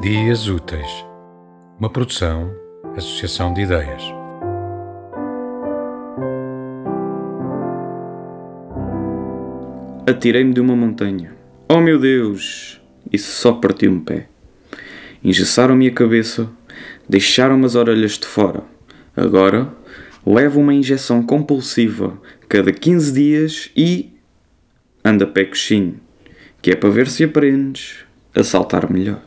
Dias Úteis, uma produção, associação de ideias. Atirei-me de uma montanha. Oh meu Deus! Isso só partiu um pé. Engessaram-me a cabeça, deixaram-me as orelhas de fora. Agora levo uma injeção compulsiva cada 15 dias e. anda pé coxinho, que é para ver se aprendes a saltar melhor.